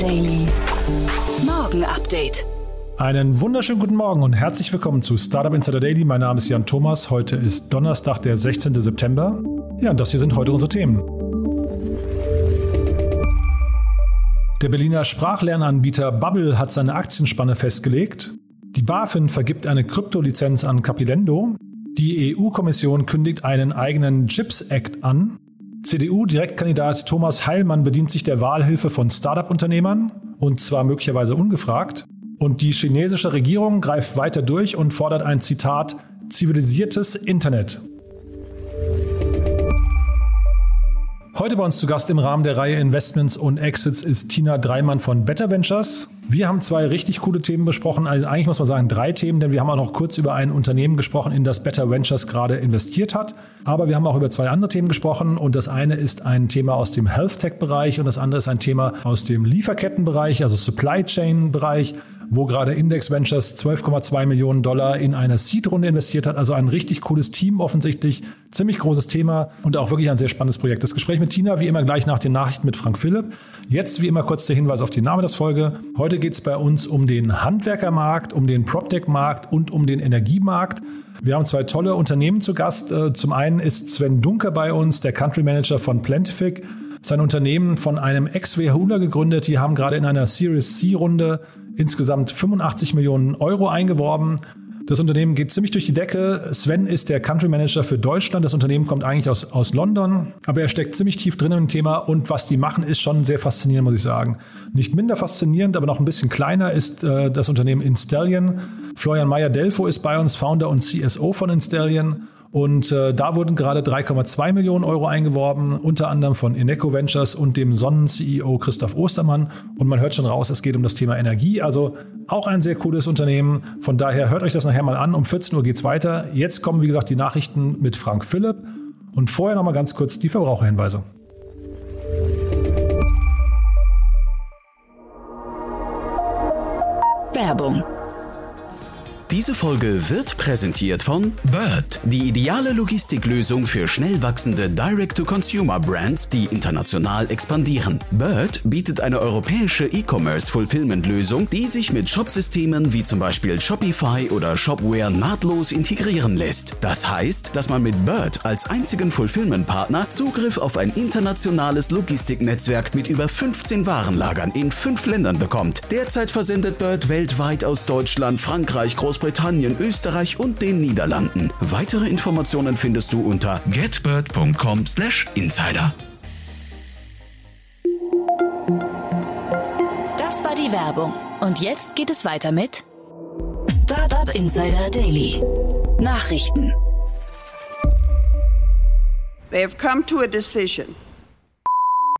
Daily. Morgen Update. Einen wunderschönen guten Morgen und herzlich willkommen zu Startup Insider Daily. Mein Name ist Jan Thomas. Heute ist Donnerstag, der 16. September. Ja, und das hier sind heute unsere Themen. Der Berliner Sprachlernanbieter Bubble hat seine Aktienspanne festgelegt. Die BaFin vergibt eine Kryptolizenz an Capilendo. Die EU-Kommission kündigt einen eigenen Chips Act an. CDU-Direktkandidat Thomas Heilmann bedient sich der Wahlhilfe von Startup-Unternehmern und zwar möglicherweise ungefragt. Und die chinesische Regierung greift weiter durch und fordert ein Zitat zivilisiertes Internet. Heute bei uns zu Gast im Rahmen der Reihe Investments und Exits ist Tina Dreimann von Better Ventures. Wir haben zwei richtig coole Themen besprochen. Also eigentlich muss man sagen drei Themen, denn wir haben auch noch kurz über ein Unternehmen gesprochen, in das Better Ventures gerade investiert hat. Aber wir haben auch über zwei andere Themen gesprochen und das eine ist ein Thema aus dem Health Tech Bereich und das andere ist ein Thema aus dem Lieferkettenbereich, also Supply Chain Bereich wo gerade Index Ventures 12,2 Millionen Dollar in eine Seed-Runde investiert hat. Also ein richtig cooles Team offensichtlich. Ziemlich großes Thema und auch wirklich ein sehr spannendes Projekt. Das Gespräch mit Tina, wie immer gleich nach den Nachrichten mit Frank Philipp. Jetzt wie immer kurz der Hinweis auf die Name des Folge. Heute geht es bei uns um den Handwerkermarkt, um den PropTech-Markt und um den Energiemarkt. Wir haben zwei tolle Unternehmen zu Gast. Äh, zum einen ist Sven Dunker bei uns, der Country Manager von Plantific. Sein Unternehmen von einem Ex-WHUler gegründet. Die haben gerade in einer Series C-Runde insgesamt 85 Millionen Euro eingeworben. Das Unternehmen geht ziemlich durch die Decke. Sven ist der Country Manager für Deutschland. Das Unternehmen kommt eigentlich aus, aus London, aber er steckt ziemlich tief drin im Thema und was die machen, ist schon sehr faszinierend, muss ich sagen. Nicht minder faszinierend, aber noch ein bisschen kleiner ist äh, das Unternehmen Installion. Florian Meyer-Delfo ist bei uns Founder und CSO von Installion. Und äh, da wurden gerade 3,2 Millionen Euro eingeworben, unter anderem von Ineco Ventures und dem Sonnen-CEO Christoph Ostermann. Und man hört schon raus, es geht um das Thema Energie. Also auch ein sehr cooles Unternehmen. Von daher hört euch das nachher mal an. Um 14 Uhr geht's weiter. Jetzt kommen, wie gesagt, die Nachrichten mit Frank Philipp. Und vorher noch mal ganz kurz die Verbraucherhinweise. Werbung diese Folge wird präsentiert von Bird, die ideale Logistiklösung für schnell wachsende Direct-to-Consumer-Brands, die international expandieren. Bird bietet eine europäische E-Commerce-Fulfillment-Lösung, die sich mit Shopsystemen wie zum Beispiel Shopify oder Shopware nahtlos integrieren lässt. Das heißt, dass man mit Bird als einzigen Fulfillment-Partner Zugriff auf ein internationales Logistiknetzwerk mit über 15 Warenlagern in fünf Ländern bekommt. Derzeit versendet Bird weltweit aus Deutschland, Frankreich, Großbritannien, Großbritannien, Österreich und den Niederlanden. Weitere Informationen findest du unter getbird.com/insider. Das war die Werbung. Und jetzt geht es weiter mit Startup Insider Daily. Nachrichten. They have come to a decision.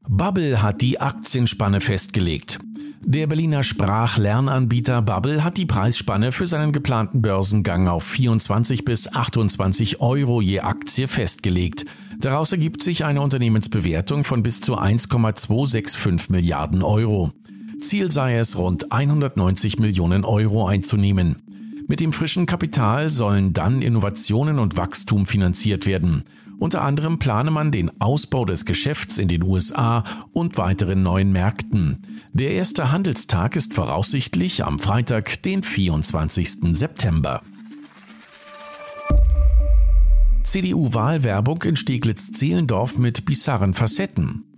Bubble hat die Aktienspanne festgelegt. Der Berliner Sprachlernanbieter Bubble hat die Preisspanne für seinen geplanten Börsengang auf 24 bis 28 Euro je Aktie festgelegt. Daraus ergibt sich eine Unternehmensbewertung von bis zu 1,265 Milliarden Euro. Ziel sei es, rund 190 Millionen Euro einzunehmen. Mit dem frischen Kapital sollen dann Innovationen und Wachstum finanziert werden. Unter anderem plane man den Ausbau des Geschäfts in den USA und weiteren neuen Märkten. Der erste Handelstag ist voraussichtlich am Freitag, den 24. September. CDU-Wahlwerbung in Steglitz-Zehlendorf mit bizarren Facetten.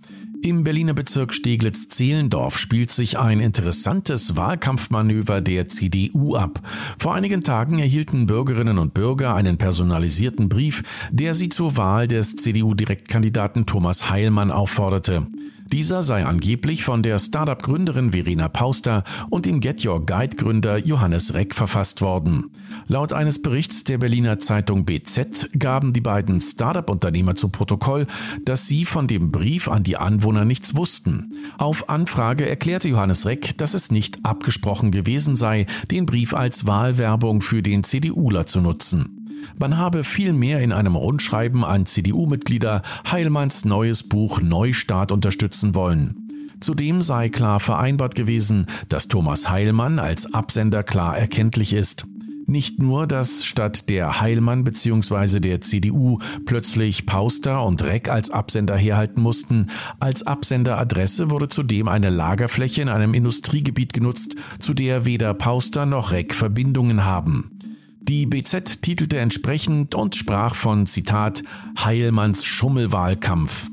Im Berliner Bezirk Steglitz-Zehlendorf spielt sich ein interessantes Wahlkampfmanöver der CDU ab. Vor einigen Tagen erhielten Bürgerinnen und Bürger einen personalisierten Brief, der sie zur Wahl des CDU-Direktkandidaten Thomas Heilmann aufforderte. Dieser sei angeblich von der Startup-Gründerin Verena Pauster und dem Get Your Guide-Gründer Johannes Reck verfasst worden. Laut eines Berichts der Berliner Zeitung BZ gaben die beiden Startup-Unternehmer zu Protokoll, dass sie von dem Brief an die Anwohner nichts wussten. Auf Anfrage erklärte Johannes Reck, dass es nicht abgesprochen gewesen sei, den Brief als Wahlwerbung für den CDUler zu nutzen. Man habe vielmehr in einem Rundschreiben an CDU-Mitglieder Heilmanns neues Buch Neustart unterstützen wollen. Zudem sei klar vereinbart gewesen, dass Thomas Heilmann als Absender klar erkenntlich ist. Nicht nur, dass statt der Heilmann bzw. der CDU plötzlich Pauster und Reck als Absender herhalten mussten, als Absenderadresse wurde zudem eine Lagerfläche in einem Industriegebiet genutzt, zu der weder Pauster noch Reck Verbindungen haben. Die BZ titelte entsprechend und sprach von Zitat Heilmanns Schummelwahlkampf.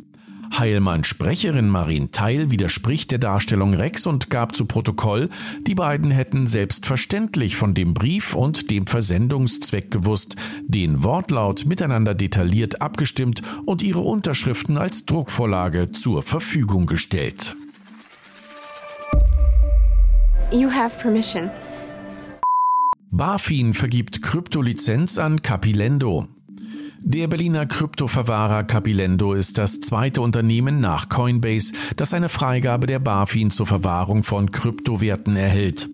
Heilmann-Sprecherin Marin Teil widerspricht der Darstellung Rex und gab zu Protokoll, die beiden hätten selbstverständlich von dem Brief und dem Versendungszweck gewusst, den Wortlaut miteinander detailliert abgestimmt und ihre Unterschriften als Druckvorlage zur Verfügung gestellt. You have permission. BaFin vergibt Kryptolizenz an Capilendo. Der Berliner Kryptoverwahrer Capilendo ist das zweite Unternehmen nach Coinbase, das eine Freigabe der BaFin zur Verwahrung von Kryptowerten erhält.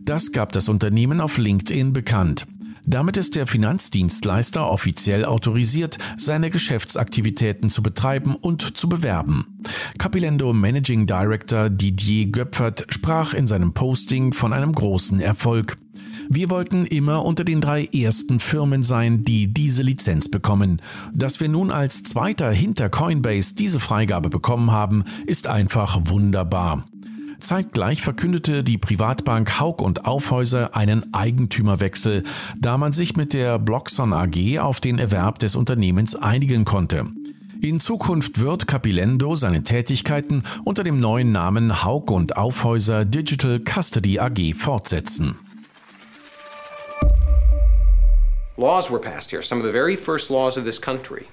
Das gab das Unternehmen auf LinkedIn bekannt. Damit ist der Finanzdienstleister offiziell autorisiert, seine Geschäftsaktivitäten zu betreiben und zu bewerben. Capilendo Managing Director Didier Göpfert sprach in seinem Posting von einem großen Erfolg. Wir wollten immer unter den drei ersten Firmen sein, die diese Lizenz bekommen. Dass wir nun als Zweiter hinter Coinbase diese Freigabe bekommen haben, ist einfach wunderbar. Zeitgleich verkündete die Privatbank Haug und Aufhäuser einen Eigentümerwechsel, da man sich mit der Bloxon AG auf den Erwerb des Unternehmens einigen konnte. In Zukunft wird Capilendo seine Tätigkeiten unter dem neuen Namen Haug und Aufhäuser Digital Custody AG fortsetzen. Laws were passed here, some of the very first laws of this country.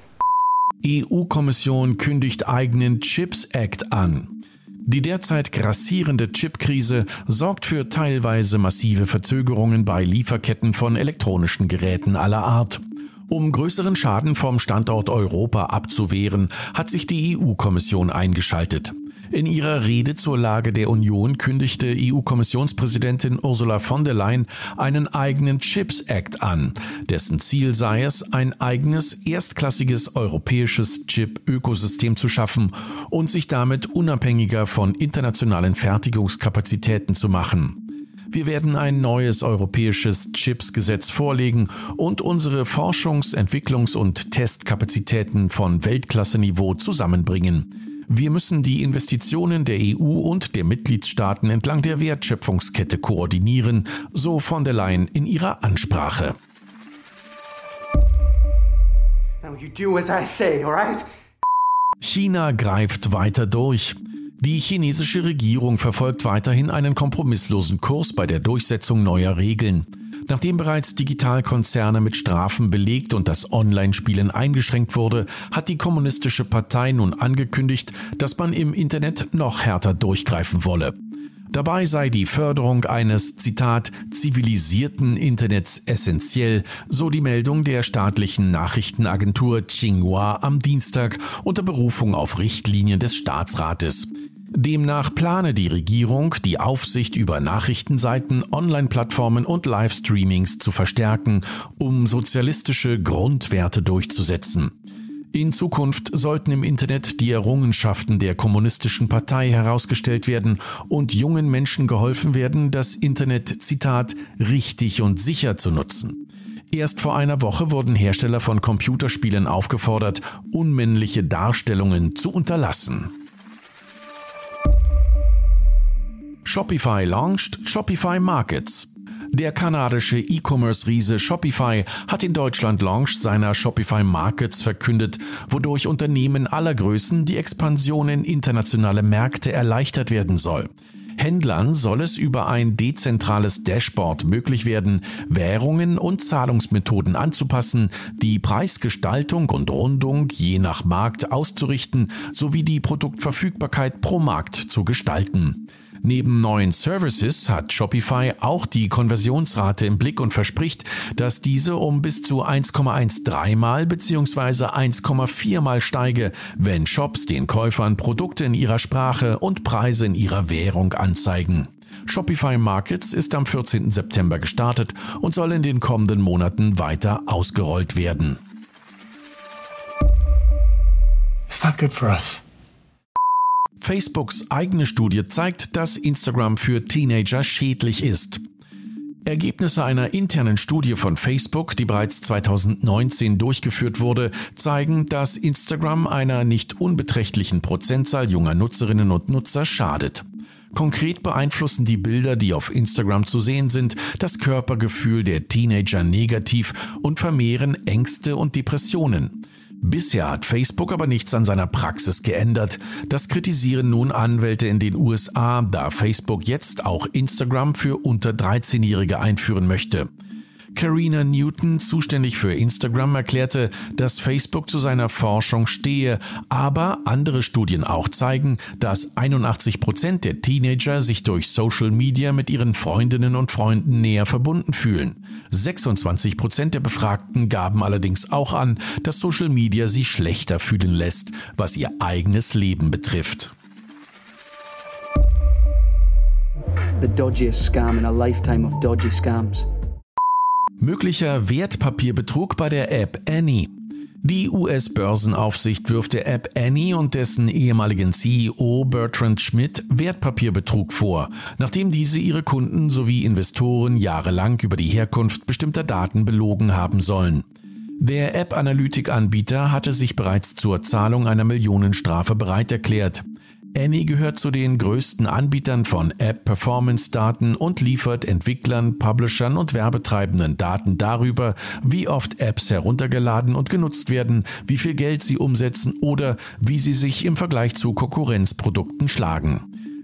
EU-Kommission kündigt eigenen Chips Act an. Die derzeit grassierende Chipkrise sorgt für teilweise massive Verzögerungen bei Lieferketten von elektronischen Geräten aller Art. Um größeren Schaden vom Standort Europa abzuwehren, hat sich die EU-Kommission eingeschaltet. In ihrer Rede zur Lage der Union kündigte EU-Kommissionspräsidentin Ursula von der Leyen einen eigenen Chips Act an, dessen Ziel sei es, ein eigenes erstklassiges europäisches Chip-Ökosystem zu schaffen und sich damit unabhängiger von internationalen Fertigungskapazitäten zu machen. Wir werden ein neues europäisches Chips-Gesetz vorlegen und unsere Forschungs-, Entwicklungs- und Testkapazitäten von Weltklasseniveau zusammenbringen. Wir müssen die Investitionen der EU und der Mitgliedstaaten entlang der Wertschöpfungskette koordinieren, so von der Leyen in ihrer Ansprache. China greift weiter durch. Die chinesische Regierung verfolgt weiterhin einen kompromisslosen Kurs bei der Durchsetzung neuer Regeln. Nachdem bereits Digitalkonzerne mit Strafen belegt und das Online-Spielen eingeschränkt wurde, hat die Kommunistische Partei nun angekündigt, dass man im Internet noch härter durchgreifen wolle. Dabei sei die Förderung eines, Zitat, zivilisierten Internets essentiell, so die Meldung der staatlichen Nachrichtenagentur Xinhua am Dienstag unter Berufung auf Richtlinien des Staatsrates. Demnach plane die Regierung, die Aufsicht über Nachrichtenseiten, Online-Plattformen und Livestreamings zu verstärken, um sozialistische Grundwerte durchzusetzen. In Zukunft sollten im Internet die Errungenschaften der kommunistischen Partei herausgestellt werden und jungen Menschen geholfen werden, das Internet, Zitat, richtig und sicher zu nutzen. Erst vor einer Woche wurden Hersteller von Computerspielen aufgefordert, unmännliche Darstellungen zu unterlassen. Shopify launched Shopify Markets. Der kanadische E-Commerce-Riese Shopify hat in Deutschland Launch seiner Shopify Markets verkündet, wodurch Unternehmen aller Größen die Expansion in internationale Märkte erleichtert werden soll. Händlern soll es über ein dezentrales Dashboard möglich werden, Währungen und Zahlungsmethoden anzupassen, die Preisgestaltung und Rundung je nach Markt auszurichten sowie die Produktverfügbarkeit pro Markt zu gestalten. Neben neuen Services hat Shopify auch die Konversionsrate im Blick und verspricht, dass diese um bis zu 1,13 mal bzw. 1,4 mal steige, wenn Shops den Käufern Produkte in ihrer Sprache und Preise in ihrer Währung anzeigen. Shopify Markets ist am 14. September gestartet und soll in den kommenden Monaten weiter ausgerollt werden. It's not good for us. Facebooks eigene Studie zeigt, dass Instagram für Teenager schädlich ist. Ergebnisse einer internen Studie von Facebook, die bereits 2019 durchgeführt wurde, zeigen, dass Instagram einer nicht unbeträchtlichen Prozentzahl junger Nutzerinnen und Nutzer schadet. Konkret beeinflussen die Bilder, die auf Instagram zu sehen sind, das Körpergefühl der Teenager negativ und vermehren Ängste und Depressionen. Bisher hat Facebook aber nichts an seiner Praxis geändert. Das kritisieren nun Anwälte in den USA, da Facebook jetzt auch Instagram für unter 13-Jährige einführen möchte. Karina Newton, zuständig für Instagram, erklärte, dass Facebook zu seiner Forschung stehe, aber andere Studien auch zeigen, dass 81 Prozent der Teenager sich durch Social Media mit ihren Freundinnen und Freunden näher verbunden fühlen. 26 Prozent der Befragten gaben allerdings auch an, dass Social Media sie schlechter fühlen lässt, was ihr eigenes Leben betrifft. The dodgiest scam in a lifetime of dodgy scams. Möglicher Wertpapierbetrug bei der App Annie. Die US-Börsenaufsicht wirft der App Annie und dessen ehemaligen CEO Bertrand Schmidt Wertpapierbetrug vor, nachdem diese ihre Kunden sowie Investoren jahrelang über die Herkunft bestimmter Daten belogen haben sollen. Der App-Analytik-Anbieter hatte sich bereits zur Zahlung einer Millionenstrafe bereit erklärt. Annie gehört zu den größten Anbietern von App-Performance-Daten und liefert Entwicklern, Publishern und Werbetreibenden Daten darüber, wie oft Apps heruntergeladen und genutzt werden, wie viel Geld sie umsetzen oder wie sie sich im Vergleich zu Konkurrenzprodukten schlagen.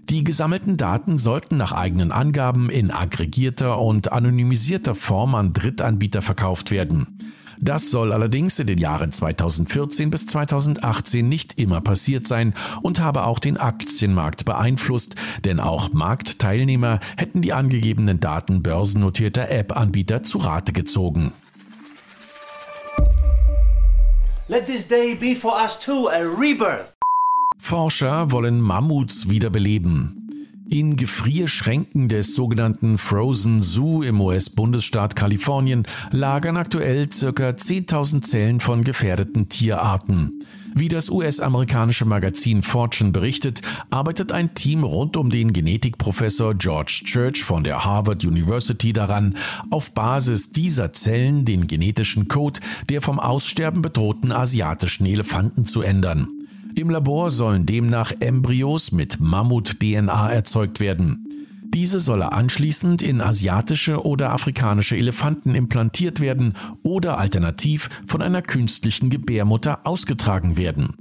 Die gesammelten Daten sollten nach eigenen Angaben in aggregierter und anonymisierter Form an Drittanbieter verkauft werden. Das soll allerdings in den Jahren 2014 bis 2018 nicht immer passiert sein und habe auch den Aktienmarkt beeinflusst, denn auch Marktteilnehmer hätten die angegebenen Daten börsennotierter App-Anbieter zu Rate gezogen. Let this day be for us too a rebirth. Forscher wollen Mammuts wiederbeleben. In Gefrierschränken des sogenannten Frozen Zoo im US-Bundesstaat Kalifornien lagern aktuell ca. 10.000 Zellen von gefährdeten Tierarten. Wie das US-amerikanische Magazin Fortune berichtet, arbeitet ein Team rund um den Genetikprofessor George Church von der Harvard University daran, auf Basis dieser Zellen den genetischen Code der vom Aussterben bedrohten asiatischen Elefanten zu ändern. Im Labor sollen demnach Embryos mit Mammut-DNA erzeugt werden. Diese solle anschließend in asiatische oder afrikanische Elefanten implantiert werden oder alternativ von einer künstlichen Gebärmutter ausgetragen werden.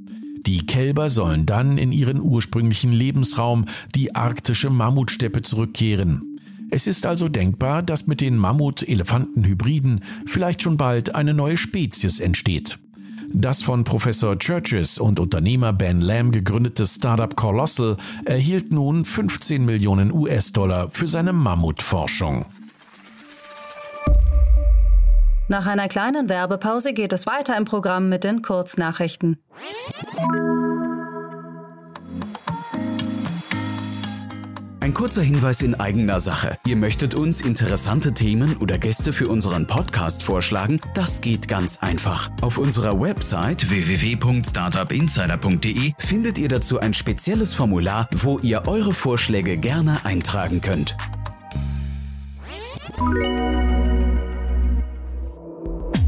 Die Kälber sollen dann in ihren ursprünglichen Lebensraum, die arktische Mammutsteppe, zurückkehren. Es ist also denkbar, dass mit den Mammut-Elefanten-Hybriden vielleicht schon bald eine neue Spezies entsteht. Das von Professor Churches und Unternehmer Ben Lamb gegründete Startup Colossal erhielt nun 15 Millionen US-Dollar für seine Mammutforschung. Nach einer kleinen Werbepause geht es weiter im Programm mit den Kurznachrichten. Ein kurzer Hinweis in eigener Sache. Ihr möchtet uns interessante Themen oder Gäste für unseren Podcast vorschlagen? Das geht ganz einfach. Auf unserer Website www.startupinsider.de findet ihr dazu ein spezielles Formular, wo ihr eure Vorschläge gerne eintragen könnt.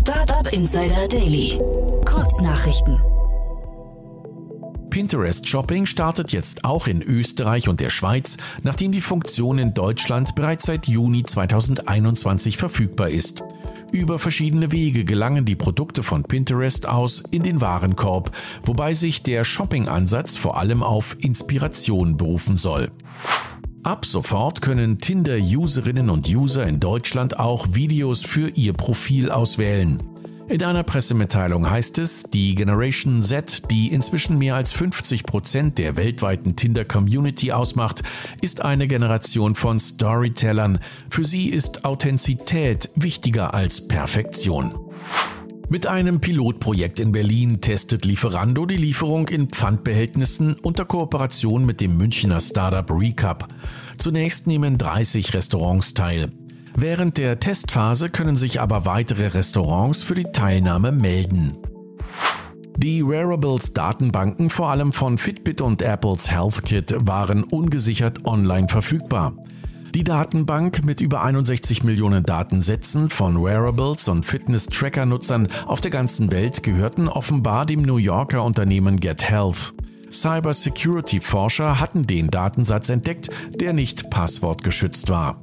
Startup Insider Daily. Kurznachrichten. Pinterest Shopping startet jetzt auch in Österreich und der Schweiz, nachdem die Funktion in Deutschland bereits seit Juni 2021 verfügbar ist. Über verschiedene Wege gelangen die Produkte von Pinterest aus in den Warenkorb, wobei sich der Shopping-Ansatz vor allem auf Inspiration berufen soll. Ab sofort können Tinder-Userinnen und User in Deutschland auch Videos für ihr Profil auswählen. In einer Pressemitteilung heißt es, die Generation Z, die inzwischen mehr als 50 Prozent der weltweiten Tinder-Community ausmacht, ist eine Generation von Storytellern. Für sie ist Authentizität wichtiger als Perfektion. Mit einem Pilotprojekt in Berlin testet Lieferando die Lieferung in Pfandbehältnissen unter Kooperation mit dem Münchner Startup Recap. Zunächst nehmen 30 Restaurants teil. Während der Testphase können sich aber weitere Restaurants für die Teilnahme melden. Die Wearables-Datenbanken vor allem von Fitbit und Apples HealthKit waren ungesichert online verfügbar. Die Datenbank mit über 61 Millionen Datensätzen von Wearables und Fitness-Tracker-Nutzern auf der ganzen Welt gehörten offenbar dem New Yorker Unternehmen Get Health. Cybersecurity-Forscher hatten den Datensatz entdeckt, der nicht passwortgeschützt war.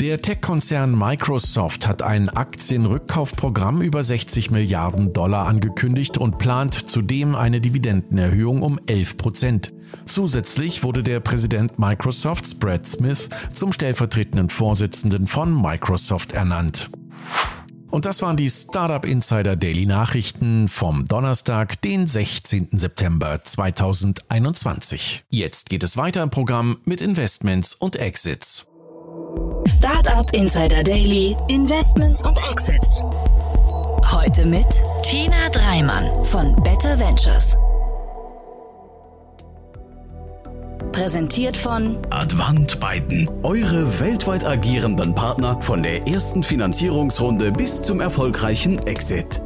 Der Tech-Konzern Microsoft hat ein Aktienrückkaufprogramm über 60 Milliarden Dollar angekündigt und plant zudem eine Dividendenerhöhung um 11 Prozent. Zusätzlich wurde der Präsident Microsofts Brad Smith zum stellvertretenden Vorsitzenden von Microsoft ernannt. Und das waren die Startup Insider Daily Nachrichten vom Donnerstag, den 16. September 2021. Jetzt geht es weiter im Programm mit Investments und Exits. Startup Insider Daily, Investments und Exits. Heute mit Tina Dreimann von Better Ventures. Präsentiert von Advant Biden, eure weltweit agierenden Partner von der ersten Finanzierungsrunde bis zum erfolgreichen Exit.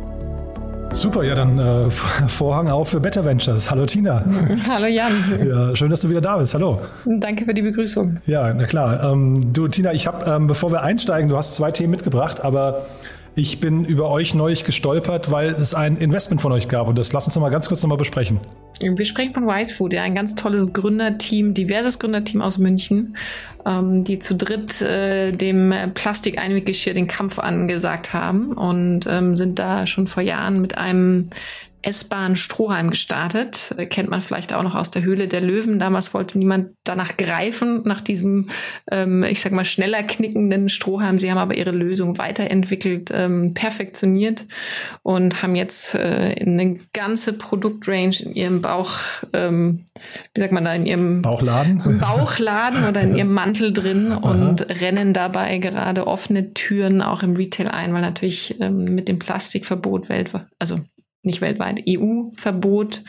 Super, ja, dann äh, Vorhang auf für Better Ventures. Hallo Tina. Hallo Jan. Ja, schön, dass du wieder da bist. Hallo. Danke für die Begrüßung. Ja, na klar. Ähm, du, Tina, ich habe, ähm, bevor wir einsteigen, du hast zwei Themen mitgebracht, aber ich bin über euch neulich gestolpert, weil es ein Investment von euch gab und das lass uns mal ganz kurz noch mal besprechen. Wir sprechen von Wise Food, ja, ein ganz tolles Gründerteam, diverses Gründerteam aus München, ähm, die zu dritt äh, dem Plastikeinweggeschirr den Kampf angesagt haben und ähm, sind da schon vor Jahren mit einem S-Bahn Strohhalm gestartet. Kennt man vielleicht auch noch aus der Höhle der Löwen. Damals wollte niemand danach greifen, nach diesem, ähm, ich sag mal, schneller knickenden Strohhalm. Sie haben aber ihre Lösung weiterentwickelt, ähm, perfektioniert und haben jetzt äh, eine ganze Produktrange in ihrem Bauch, ähm, wie sagt man da, in ihrem Bauchladen, Bauchladen oder in ihrem Mantel drin und rennen dabei gerade offene Türen auch im Retail ein, weil natürlich ähm, mit dem Plastikverbot weltweit, also nicht weltweit, EU-Verbot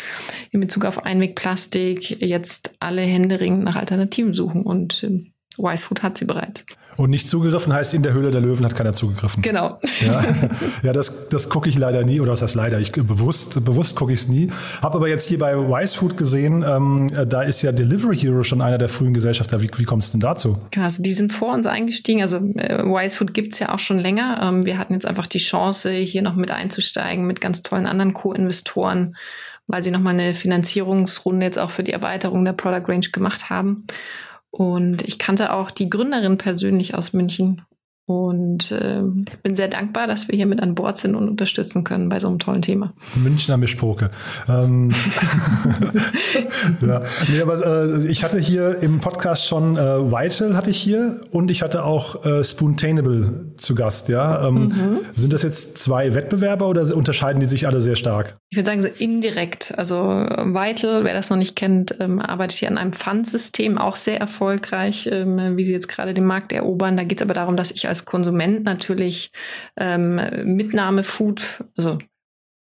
in Bezug auf Einwegplastik jetzt alle händeringend nach Alternativen suchen und ähm, Wise Food hat sie bereits. Und nicht zugegriffen heißt, in der Höhle der Löwen hat keiner zugegriffen. Genau. Ja, ja das, das gucke ich leider nie, oder was heißt leider, ich bewusst, bewusst gucke ich es nie. Habe aber jetzt hier bei Wise Food gesehen, ähm, da ist ja Delivery Hero schon einer der frühen Gesellschafter. Wie, wie kommt es denn dazu? Genau, also die sind vor uns eingestiegen. Also äh, Wise Food gibt es ja auch schon länger. Ähm, wir hatten jetzt einfach die Chance, hier noch mit einzusteigen mit ganz tollen anderen Co-Investoren weil sie nochmal eine Finanzierungsrunde jetzt auch für die Erweiterung der Product Range gemacht haben. Und ich kannte auch die Gründerin persönlich aus München und äh, bin sehr dankbar, dass wir hier mit an Bord sind und unterstützen können bei so einem tollen Thema. Münchner Mischpoke. Ähm, ja, nee, aber äh, ich hatte hier im Podcast schon äh, Vital hatte ich hier und ich hatte auch äh, Spoontainable zu Gast. Ja, ähm, mhm. sind das jetzt zwei Wettbewerber oder unterscheiden die sich alle sehr stark? Ich würde sagen so indirekt. Also Vital, wer das noch nicht kennt, ähm, arbeitet hier an einem Pfandsystem, auch sehr erfolgreich, ähm, wie sie jetzt gerade den Markt erobern. Da geht es aber darum, dass ich als Konsument natürlich ähm, Mitnahmefood, also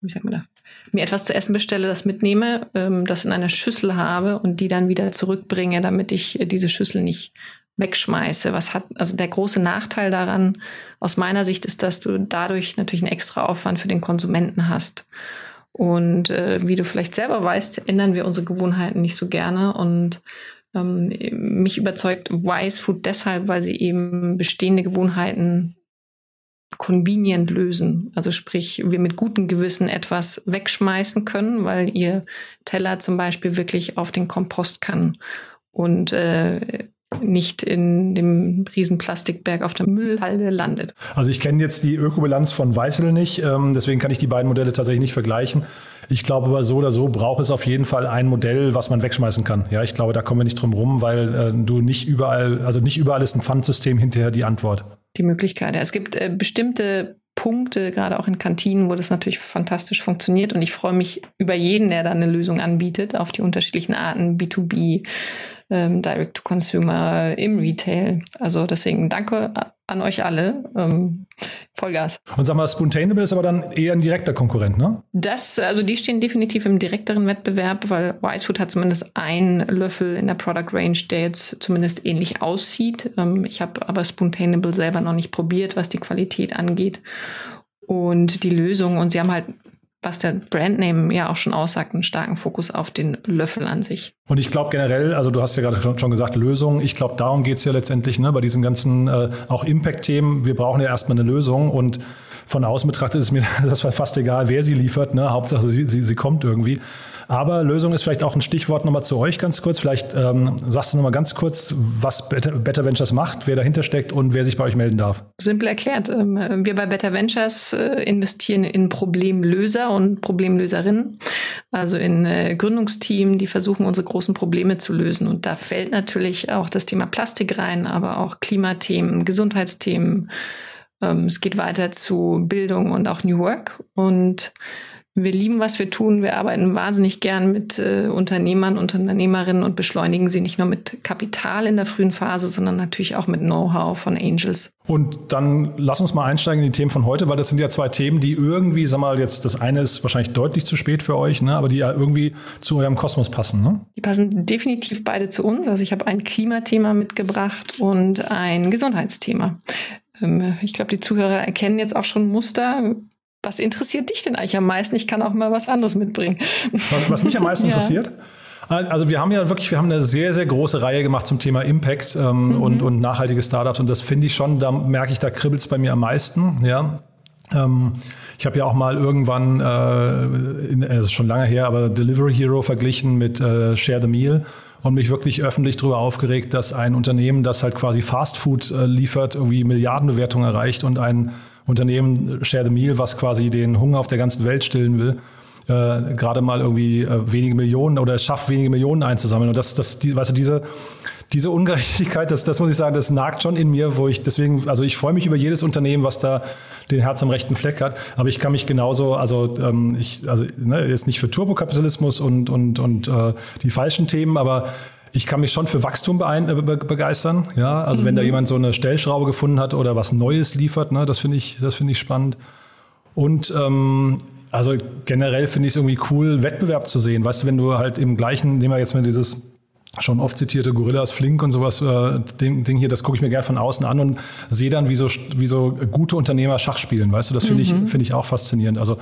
wie sagt man da, mir etwas zu essen bestelle, das mitnehme, ähm, das in einer Schüssel habe und die dann wieder zurückbringe, damit ich äh, diese Schüssel nicht wegschmeiße. Was hat, also der große Nachteil daran aus meiner Sicht ist, dass du dadurch natürlich einen extra Aufwand für den Konsumenten hast. Und äh, wie du vielleicht selber weißt, ändern wir unsere Gewohnheiten nicht so gerne und ähm, mich überzeugt Wise Food deshalb, weil sie eben bestehende Gewohnheiten convenient lösen. Also sprich, wir mit gutem Gewissen etwas wegschmeißen können, weil ihr Teller zum Beispiel wirklich auf den Kompost kann und äh, nicht in dem riesen Plastikberg auf der Müllhalde landet. Also ich kenne jetzt die Ökobilanz von Vital nicht, ähm, deswegen kann ich die beiden Modelle tatsächlich nicht vergleichen. Ich glaube aber so oder so braucht es auf jeden Fall ein Modell, was man wegschmeißen kann. Ja, ich glaube, da kommen wir nicht drum rum, weil äh, du nicht überall, also nicht überall ist ein Pfandsystem hinterher die Antwort. Die Möglichkeit. Ja. Es gibt äh, bestimmte Punkte, gerade auch in Kantinen, wo das natürlich fantastisch funktioniert. Und ich freue mich über jeden, der da eine Lösung anbietet, auf die unterschiedlichen Arten, B2B, ähm, Direct-to-Consumer, im Retail. Also deswegen danke an euch alle. Ähm, Vollgas. Und sag mal, Spoontainable ist aber dann eher ein direkter Konkurrent, ne? Das, also die stehen definitiv im direkteren Wettbewerb, weil Wisefood hat zumindest einen Löffel in der Product Range, der jetzt zumindest ähnlich aussieht. Ähm, ich habe aber Spoontainable selber noch nicht probiert, was die Qualität angeht und die Lösung. Und sie haben halt was der Brandname ja auch schon aussagt, einen starken Fokus auf den Löffel an sich. Und ich glaube generell, also du hast ja gerade schon gesagt, Lösung. Ich glaube, darum geht es ja letztendlich ne, bei diesen ganzen äh, auch Impact-Themen. Wir brauchen ja erstmal eine Lösung und von außen betrachtet ist mir das fast egal, wer sie liefert. Ne? Hauptsache, sie, sie, sie kommt irgendwie. Aber Lösung ist vielleicht auch ein Stichwort nochmal zu euch ganz kurz. Vielleicht ähm, sagst du nochmal ganz kurz, was Better, Ventures macht, wer dahinter steckt und wer sich bei euch melden darf. Simpel erklärt. Ähm, wir bei Better Ventures äh, investieren in Problemlöser und Problemlöserinnen. Also in äh, Gründungsteam, die versuchen, unsere großen Probleme zu lösen. Und da fällt natürlich auch das Thema Plastik rein, aber auch Klimathemen, Gesundheitsthemen, ähm, es geht weiter zu Bildung und auch New Work. Und wir lieben, was wir tun. Wir arbeiten wahnsinnig gern mit äh, Unternehmern, Unternehmerinnen und beschleunigen sie nicht nur mit Kapital in der frühen Phase, sondern natürlich auch mit Know-how von Angels. Und dann lass uns mal einsteigen in die Themen von heute, weil das sind ja zwei Themen, die irgendwie, sag mal, jetzt das eine ist wahrscheinlich deutlich zu spät für euch, ne, aber die ja irgendwie zu eurem Kosmos passen. Ne? Die passen definitiv beide zu uns. Also ich habe ein Klimathema mitgebracht und ein Gesundheitsthema. Ähm, ich glaube, die Zuhörer erkennen jetzt auch schon Muster. Was interessiert dich denn eigentlich am meisten? Ich kann auch mal was anderes mitbringen. Was mich am meisten ja. interessiert? Also wir haben ja wirklich, wir haben eine sehr, sehr große Reihe gemacht zum Thema Impact ähm, mhm. und, und nachhaltige Startups. Und das finde ich schon, da merke ich, da kribbelt es bei mir am meisten. Ja. Ähm, ich habe ja auch mal irgendwann, äh, in, äh, das ist schon lange her, aber Delivery Hero verglichen mit äh, Share the Meal und mich wirklich öffentlich darüber aufgeregt, dass ein Unternehmen, das halt quasi Fast Food äh, liefert, irgendwie Milliardenbewertungen erreicht und ein Unternehmen Share the Meal, was quasi den Hunger auf der ganzen Welt stillen will, äh, gerade mal irgendwie äh, wenige Millionen oder es schafft, wenige Millionen einzusammeln. Und das, das, die, weißt du, diese, diese Ungerechtigkeit, das, das muss ich sagen, das nagt schon in mir, wo ich deswegen, also ich freue mich über jedes Unternehmen, was da den Herz am rechten Fleck hat, aber ich kann mich genauso, also ähm, ich, also ne, jetzt nicht für Turbokapitalismus und, und, und äh, die falschen Themen, aber ich kann mich schon für Wachstum begeistern. Ja, also mhm. wenn da mhm. jemand so eine Stellschraube gefunden hat oder was Neues liefert, ne, das finde ich, das finde ich spannend. Und ähm, also generell finde ich es irgendwie cool, Wettbewerb zu sehen. Weißt du, wenn du halt im gleichen, nehmen wir jetzt mal dieses schon oft zitierte Gorillas Flink und sowas, äh, Ding, Ding hier, das gucke ich mir gerne von außen an und sehe dann, wie so, wie so gute Unternehmer Schach spielen. Weißt du, das finde mhm. ich, finde ich auch faszinierend. Also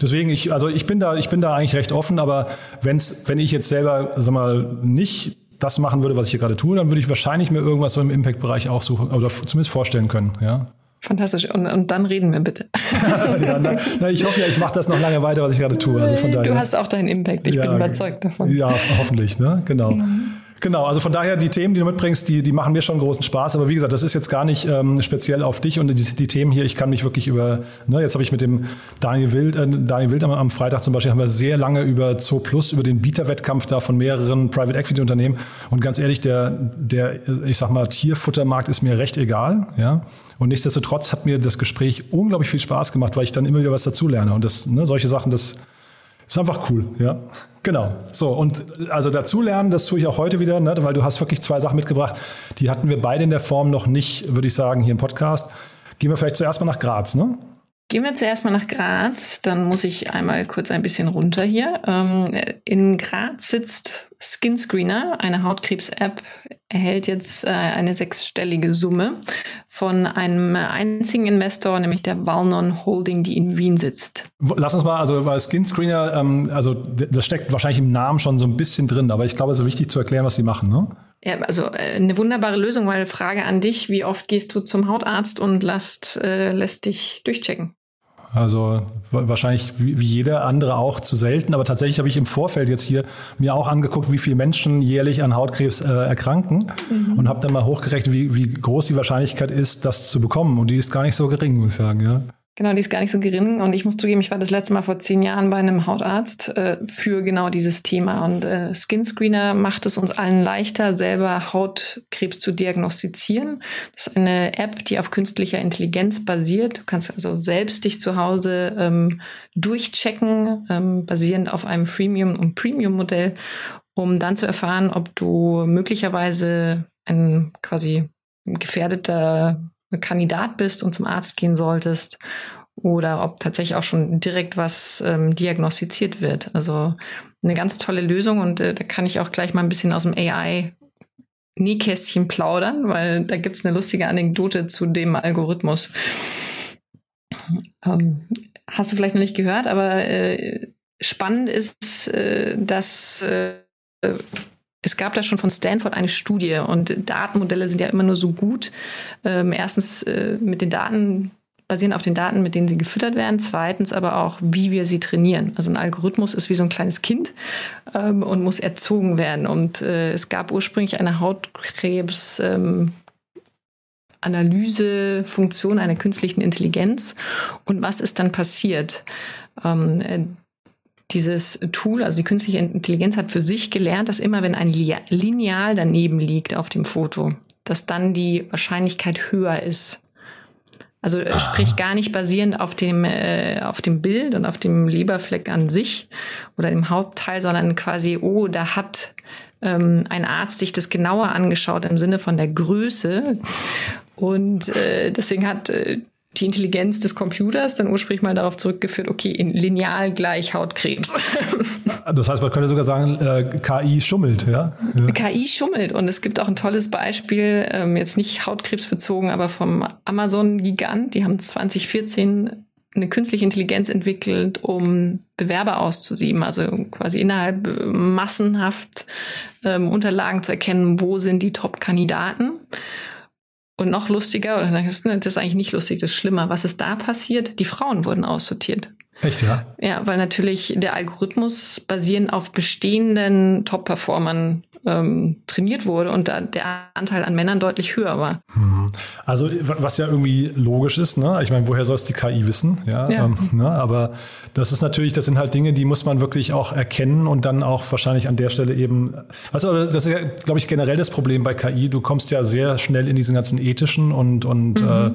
deswegen, ich, also ich bin da, ich bin da eigentlich recht offen, aber wenn's, wenn ich jetzt selber, sag mal, nicht das machen würde, was ich hier gerade tue, dann würde ich wahrscheinlich mir irgendwas so im Impact-Bereich auch suchen oder zumindest vorstellen können, ja. Fantastisch. Und, und dann reden wir bitte. ja, na, na, ich hoffe ja, ich mache das noch lange weiter, was ich gerade tue. Also von daher, du hast auch deinen Impact. Ich ja, bin überzeugt davon. Ja, hoffentlich. Ne? Genau. Mhm. Genau, also von daher die Themen, die du mitbringst, die, die machen mir schon großen Spaß. Aber wie gesagt, das ist jetzt gar nicht ähm, speziell auf dich und die, die Themen hier. Ich kann mich wirklich über, ne, jetzt habe ich mit dem Daniel Wild, äh, Daniel Wild am, am, Freitag zum Beispiel haben wir sehr lange über Zo Plus, über den Bieterwettkampf da von mehreren Private Equity Unternehmen. Und ganz ehrlich, der, der, ich sag mal, Tierfuttermarkt ist mir recht egal. Ja. Und nichtsdestotrotz hat mir das Gespräch unglaublich viel Spaß gemacht, weil ich dann immer wieder was dazulerne. Und das, ne, solche Sachen, das ist einfach cool, ja. Genau. So, und also dazulernen, das tue ich auch heute wieder, ne, weil du hast wirklich zwei Sachen mitgebracht, die hatten wir beide in der Form noch nicht, würde ich sagen, hier im Podcast. Gehen wir vielleicht zuerst mal nach Graz, ne? Gehen wir zuerst mal nach Graz, dann muss ich einmal kurz ein bisschen runter hier. Ähm, in Graz sitzt Skinscreener, eine Hautkrebs-App, erhält jetzt äh, eine sechsstellige Summe von einem einzigen Investor, nämlich der Valnon Holding, die in Wien sitzt. Lass uns mal, also bei Skinscreener, ähm, also das steckt wahrscheinlich im Namen schon so ein bisschen drin, aber ich glaube, es ist wichtig zu erklären, was sie machen, ne? Ja, also äh, eine wunderbare Lösung, weil Frage an dich, wie oft gehst du zum Hautarzt und lässt, äh, lässt dich durchchecken? Also wahrscheinlich wie jeder andere auch zu selten, aber tatsächlich habe ich im Vorfeld jetzt hier mir auch angeguckt, wie viele Menschen jährlich an Hautkrebs äh, erkranken mhm. und habe dann mal hochgerechnet, wie, wie groß die Wahrscheinlichkeit ist, das zu bekommen. Und die ist gar nicht so gering, muss ich sagen. Ja. Genau, die ist gar nicht so gering. Und ich muss zugeben, ich war das letzte Mal vor zehn Jahren bei einem Hautarzt äh, für genau dieses Thema. Und äh, Skin Screener macht es uns allen leichter, selber Hautkrebs zu diagnostizieren. Das ist eine App, die auf künstlicher Intelligenz basiert. Du kannst also selbst dich zu Hause ähm, durchchecken, ähm, basierend auf einem Freemium- und Premium-Modell, um dann zu erfahren, ob du möglicherweise ein quasi gefährdeter Kandidat bist und zum Arzt gehen solltest oder ob tatsächlich auch schon direkt was ähm, diagnostiziert wird. Also eine ganz tolle Lösung und äh, da kann ich auch gleich mal ein bisschen aus dem AI Nähkästchen plaudern, weil da gibt es eine lustige Anekdote zu dem Algorithmus. Ähm, hast du vielleicht noch nicht gehört, aber äh, spannend ist, äh, dass äh, es gab da schon von Stanford eine Studie und Datenmodelle sind ja immer nur so gut. Ähm, erstens äh, mit den Daten, basieren auf den Daten, mit denen sie gefüttert werden. Zweitens aber auch, wie wir sie trainieren. Also ein Algorithmus ist wie so ein kleines Kind ähm, und muss erzogen werden. Und äh, es gab ursprünglich eine Hautkrebs. Ähm, Analysefunktion einer künstlichen Intelligenz. Und was ist dann passiert? Ähm, äh, dieses Tool, also die künstliche Intelligenz hat für sich gelernt, dass immer wenn ein Lineal daneben liegt auf dem Foto, dass dann die Wahrscheinlichkeit höher ist. Also Aha. sprich gar nicht basierend auf dem, äh, auf dem Bild und auf dem Leberfleck an sich oder dem Hauptteil, sondern quasi, oh, da hat ähm, ein Arzt sich das genauer angeschaut im Sinne von der Größe. Und äh, deswegen hat äh, die Intelligenz des Computers dann ursprünglich mal darauf zurückgeführt, okay, in lineal gleich Hautkrebs. Das heißt, man könnte sogar sagen, äh, KI schummelt, ja? ja? KI schummelt und es gibt auch ein tolles Beispiel, ähm, jetzt nicht Hautkrebs bezogen, aber vom Amazon-Gigant. Die haben 2014 eine künstliche Intelligenz entwickelt, um Bewerber auszusieben, also quasi innerhalb äh, massenhaft ähm, Unterlagen zu erkennen, wo sind die Top-Kandidaten. Und noch lustiger, oder das ist eigentlich nicht lustig, das ist schlimmer. Was ist da passiert? Die Frauen wurden aussortiert. Echt, ja? Ja, weil natürlich der Algorithmus basierend auf bestehenden Top-Performern ähm, trainiert wurde und da der Anteil an Männern deutlich höher war. Mhm. Also was ja irgendwie logisch ist, ne? Ich meine, woher soll es die KI wissen? Ja, ja. Ähm, ne? aber das ist natürlich, das sind halt Dinge, die muss man wirklich auch erkennen und dann auch wahrscheinlich an der Stelle eben. Also das ist ja, glaube ich, generell das Problem bei KI. Du kommst ja sehr schnell in diesen ganzen ethischen und und mhm. äh,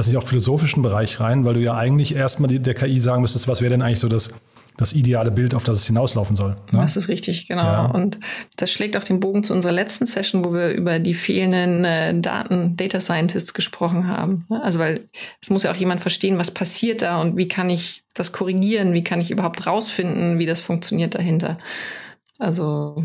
was ich auch philosophischen Bereich rein, weil du ja eigentlich erstmal der KI sagen müsstest, was wäre denn eigentlich so das das ideale Bild, auf das es hinauslaufen soll. Ne? Das ist richtig, genau. Ja. Und das schlägt auch den Bogen zu unserer letzten Session, wo wir über die fehlenden äh, Daten, Data Scientists gesprochen haben. Ne? Also weil es muss ja auch jemand verstehen, was passiert da und wie kann ich das korrigieren, wie kann ich überhaupt rausfinden, wie das funktioniert dahinter. Also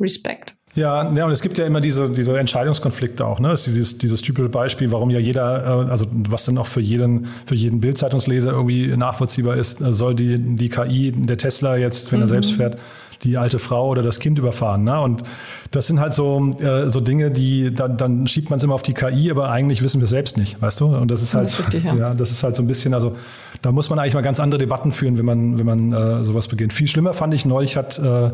Respekt. Ja, ja, und es gibt ja immer diese, diese Entscheidungskonflikte auch. Ne? Das ist dieses, dieses typische Beispiel, warum ja jeder, äh, also was dann auch für jeden, für jeden Bildzeitungsleser irgendwie nachvollziehbar ist, äh, soll die, die KI, der Tesla jetzt, wenn mhm. er selbst fährt, die alte Frau oder das Kind überfahren. Ne? Und das sind halt so, äh, so Dinge, die dann, dann schiebt man es immer auf die KI, aber eigentlich wissen wir es selbst nicht, weißt du? Und das ist halt, das ist richtig, ja. ja. das ist halt so ein bisschen, also da muss man eigentlich mal ganz andere Debatten führen, wenn man, wenn man äh, sowas beginnt. Viel schlimmer fand ich neulich hat äh,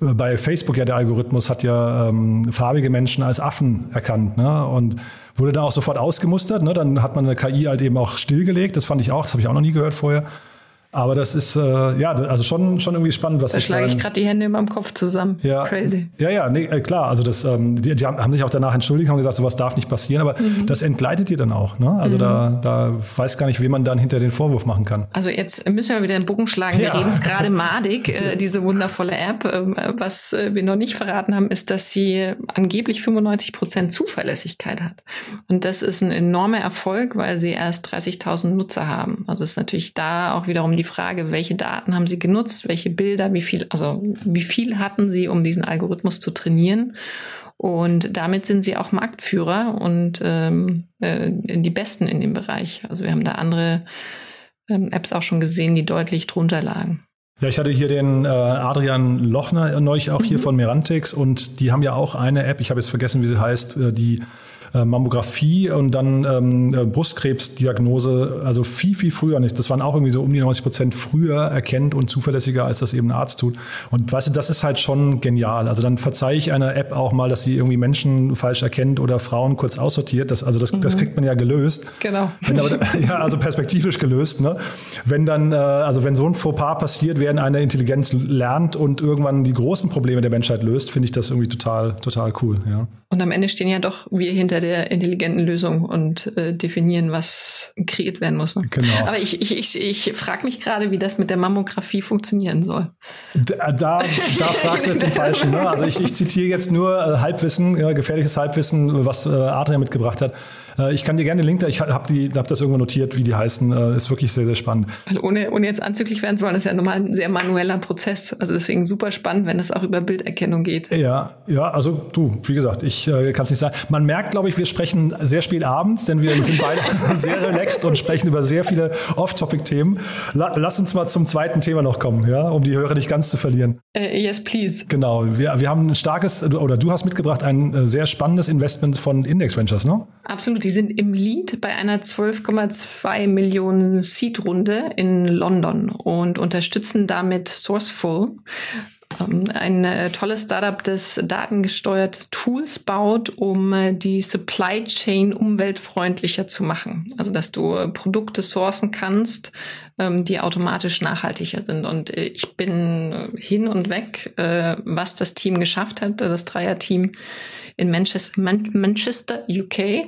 bei Facebook ja der Algorithmus hat ja ähm, farbige Menschen als Affen erkannt ne? und wurde dann auch sofort ausgemustert. Ne? Dann hat man eine KI halt eben auch stillgelegt. Das fand ich auch, das habe ich auch noch nie gehört vorher. Aber das ist äh, ja also schon, schon irgendwie spannend, was da schlage ich gerade die Hände in meinem Kopf zusammen. Ja, Crazy. Ja, ja, nee, äh, klar. Also das, ähm, die, die, haben sich auch danach entschuldigt, haben gesagt, sowas darf nicht passieren. Aber mhm. das entgleitet dir dann auch. Ne? Also mhm. da, da weiß gar nicht, wie man dann hinter den Vorwurf machen kann. Also jetzt müssen wir wieder den Bogen schlagen. Ja. Wir reden es gerade madig, äh, diese wundervolle App. Ähm, was äh, wir noch nicht verraten haben, ist, dass sie angeblich 95 Prozent Zuverlässigkeit hat. Und das ist ein enormer Erfolg, weil sie erst 30.000 Nutzer haben. Also ist natürlich da auch wiederum die Frage, welche Daten haben Sie genutzt, welche Bilder, wie viel, also wie viel hatten Sie, um diesen Algorithmus zu trainieren? Und damit sind sie auch Marktführer und ähm, äh, die Besten in dem Bereich. Also wir haben da andere ähm, Apps auch schon gesehen, die deutlich drunter lagen. Ja, ich hatte hier den äh, Adrian Lochner neulich auch mhm. hier von Merantix und die haben ja auch eine App, ich habe jetzt vergessen, wie sie heißt, äh, die äh, Mammographie und dann ähm, äh, Brustkrebsdiagnose, also viel, viel früher nicht. Das waren auch irgendwie so um die 90 Prozent früher erkennt und zuverlässiger, als das eben ein Arzt tut. Und weißt du, das ist halt schon genial. Also dann verzeihe ich einer App auch mal, dass sie irgendwie Menschen falsch erkennt oder Frauen kurz aussortiert. Das, also das, mhm. das kriegt man ja gelöst. Genau. Aber, ja, also perspektivisch gelöst. Ne? Wenn dann, äh, also wenn so ein Fauxpas passiert, während eine Intelligenz lernt und irgendwann die großen Probleme der Menschheit löst, finde ich das irgendwie total, total cool. Ja. Und am Ende stehen ja doch wir hinter der intelligenten Lösung und äh, definieren, was kreiert werden muss. Ne? Genau. Aber ich, ich, ich, ich frage mich gerade, wie das mit der Mammographie funktionieren soll. Da, da, da fragst du jetzt den Falschen. Ne? Also ich, ich zitiere jetzt nur äh, Halbwissen, äh, gefährliches Halbwissen, was äh, Adrian mitgebracht hat. Äh, ich kann dir gerne den Link da, ich habe hab das irgendwo notiert, wie die heißen. Äh, ist wirklich sehr, sehr spannend. Weil ohne, ohne jetzt anzüglich werden zu wollen, ist ja normal ein sehr manueller Prozess. Also deswegen super spannend, wenn es auch über Bilderkennung geht. Ja, ja, also du, wie gesagt, ich äh, kann es nicht sagen. Man merkt, glaube ich, wir sprechen sehr spät abends, denn wir sind beide sehr relaxed und sprechen über sehr viele Off-Topic-Themen. La lass uns mal zum zweiten Thema noch kommen, ja, um die Hörer nicht ganz zu verlieren. Uh, yes, please. Genau, wir, wir haben ein starkes, oder du hast mitgebracht ein äh, sehr spannendes Investment von Index Ventures, ne? Absolut, die sind im Lead bei einer 12,2 Millionen Seed-Runde in London und unterstützen damit Sourceful ein äh, tolles Startup, das datengesteuerte Tools baut, um äh, die Supply Chain umweltfreundlicher zu machen. Also, dass du äh, Produkte sourcen kannst, ähm, die automatisch nachhaltiger sind. Und ich bin hin und weg, was das Team geschafft hat, das Dreier-Team in Manchester, Manchester UK.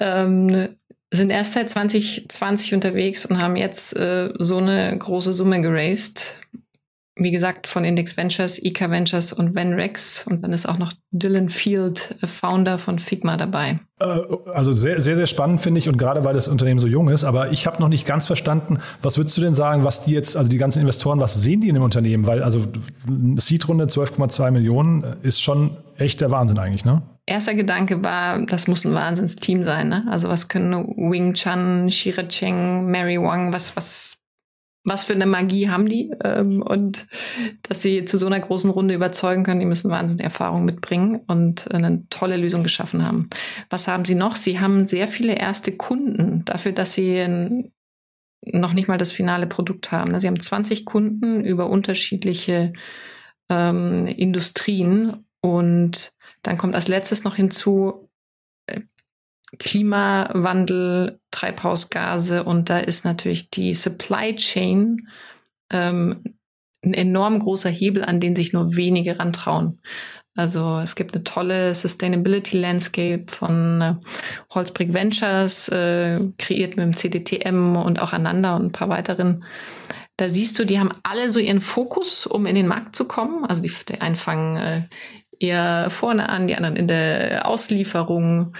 Ähm, sind erst seit 2020 unterwegs und haben jetzt so eine große Summe geraced wie gesagt, von Index Ventures, IK Ventures und Venrex. Und dann ist auch noch Dylan Field, äh, Founder von Figma dabei. Äh, also sehr, sehr, sehr spannend finde ich und gerade weil das Unternehmen so jung ist. Aber ich habe noch nicht ganz verstanden, was würdest du denn sagen, was die jetzt, also die ganzen Investoren, was sehen die in dem Unternehmen? Weil also Seed-Runde 12,2 Millionen äh, ist schon echt der Wahnsinn eigentlich, ne? Erster Gedanke war, das muss ein Wahnsinnsteam sein, ne? Also was können Wing Chan, Shira Cheng, Mary Wang, was, was was für eine Magie haben die ähm, und dass sie zu so einer großen Runde überzeugen können, die müssen wahnsinnige Erfahrung mitbringen und eine tolle Lösung geschaffen haben. Was haben sie noch? Sie haben sehr viele erste Kunden dafür, dass sie noch nicht mal das finale Produkt haben. Sie haben 20 Kunden über unterschiedliche ähm, Industrien und dann kommt als letztes noch hinzu, Klimawandel, Treibhausgase und da ist natürlich die Supply Chain ähm, ein enorm großer Hebel, an den sich nur wenige rantrauen. Also es gibt eine tolle Sustainability Landscape von äh, Holzbrick Ventures, äh, kreiert mit dem CDTM und auch Ananda und ein paar weiteren. Da siehst du, die haben alle so ihren Fokus, um in den Markt zu kommen. Also die, die einen fangen äh, eher vorne an, die anderen in der Auslieferung.